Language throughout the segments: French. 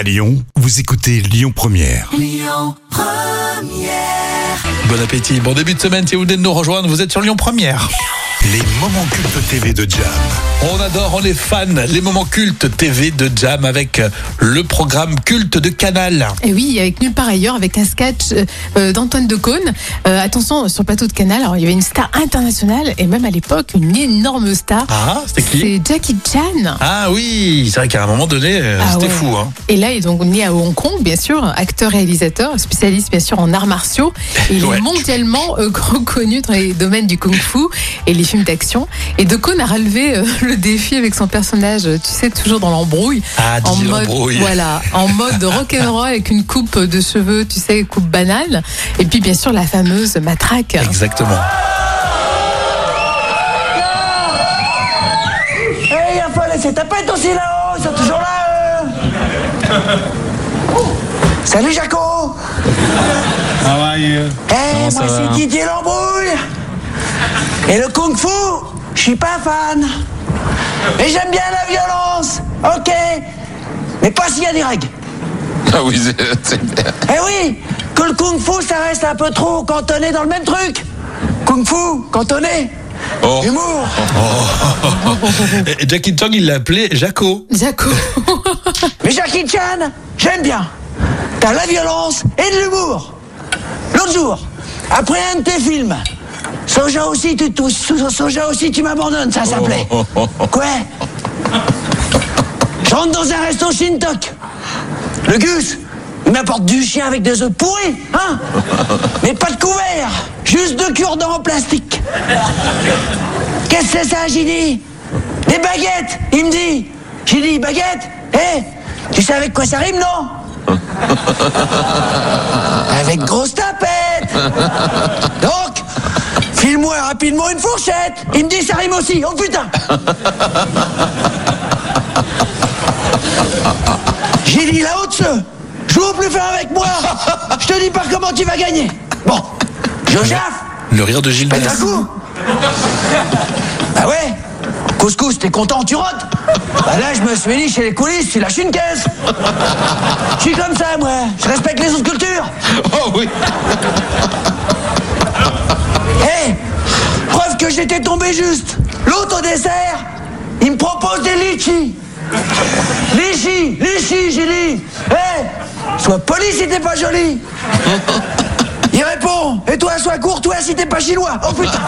À Lyon, vous écoutez Lyon Première. Bon appétit, bon début de semaine si vous venez de nous rejoindre, vous êtes sur Lyon Première. Les moments cultes TV de Jam. On adore, on est fan, les moments cultes TV de Jam avec le programme culte de Canal. Et oui, avec nulle part ailleurs, avec un sketch euh, d'Antoine Decaune. Euh, attention, sur le plateau de Canal, alors, il y avait une star internationale et même à l'époque une énorme star. Ah, c'était qui? C'est Jackie Chan. Ah oui, c'est vrai qu'à un moment donné, euh, Ah c'était ouais. fou. Hein. Et là, il est donc né à Hong Kong, bien sûr, acteur-réalisateur, spécialiste bien sûr en arts martiaux. Et il Ouais. est mondialement euh, reconnu dans les domaines du kung-fu et les films d'action. Et Decaune a relevé euh, le défi avec son personnage, euh, tu sais, toujours dans l'embrouille. Ah, en mode, voilà, en mode rock'n'roll avec une coupe de cheveux, tu sais, coupe banale. Et puis bien sûr la fameuse matraque. Exactement. Eh, il faut laisser ta pète aussi là-haut, ils sont toujours là, eux. Salut Jaco How are you Eh, Comment moi ça c'est va? Didier Lambrouille Et le kung fu, je suis pas fan. Mais j'aime bien la violence, ok Mais pas s'il y a des règles. Ah oui, c'est- c'est Eh oui, que le kung fu ça reste un peu trop cantonné dans le même truc. Kung fu, cantonné. Oh. Humour. Et Jackie Chan, il l'a appelé Jaco. Jaco. Mais Jackie Chan, j'aime bien. T'as la violence et de l'humour. L'autre jour, après un de tes films, Soja aussi, tu, So- Soja aussi, tu m'abandonnes, ça s'appelait. Quoi? Je rentre dans un resto Shintok. Le Gus, il m'apporte du chien avec des œufs pourris, hein? Mais pas de couvert, juste deux cure-dents en plastique. Qu'est-ce que c'est ça, j'ai dit Des baguettes, il me dit. J'ai dit, baguette? Eh Tu sais avec quoi ça rime, non? Avec grosse tapette Donc, file-moi rapidement une fourchette. Il me dit, ça rime aussi, oh putain. J'ai dit, là-haut de ce, joue plus fin avec moi. Je te dis pas comment tu vas gagner. Bon, je jaffe Le rire de Gilles Pète un coup. Bah ouais. Couscous, t'es content, tu rotes. Bah là, je me suis dit, chez les coulisses, tu lâches une caisse. Je suis comme ça, moi. Je respecte les autres cultures. Oh oui J'étais tombé juste. L'autre au dessert, il me propose des litchis. Litchis Litchis, j'ai dit. Hé Sois poli si t'es pas joli. Il répond Et toi, sois courtois si t'es pas chinois. Oh putain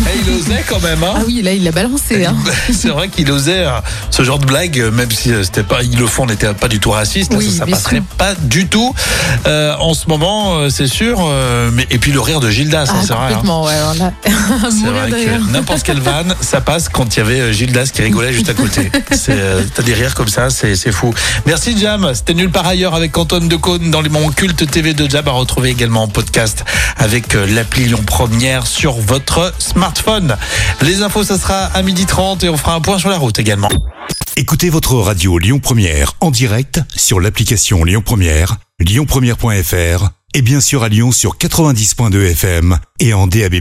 Eh, il osait quand même, hein Ah oui, là il l'a balancé. Hein. C'est vrai qu'il osait euh, ce genre de blague, euh, même si euh, c'était pas, ils le font, on n'était pas du tout raciste, Oui, ça, ça passerait sûr. pas du tout euh, en ce moment, c'est sûr. euh, mais et puis le rire de Gildas, hein, Ah, c'est vrai. hein. complètement, ouais. C'est vrai que n'importe quelle vanne, ça passe quand il y avait Gildas qui rigolait juste à côté. T'as des rires comme ça, c'est fou. Merci Jam, c'était nul par ailleurs avec Antoine Decaune dans les moments cultes TV de Jam à retrouver également en podcast avec l'appli Lyon Première sur votre smartphone. Les infos, ça sera à 12h30 et on fera un point sur la route également. Écoutez votre radio Lyon Première en direct sur l'application Lyon Première, lyonpremière.fr et bien sûr à Lyon sur 90.2 FM et en DAB+.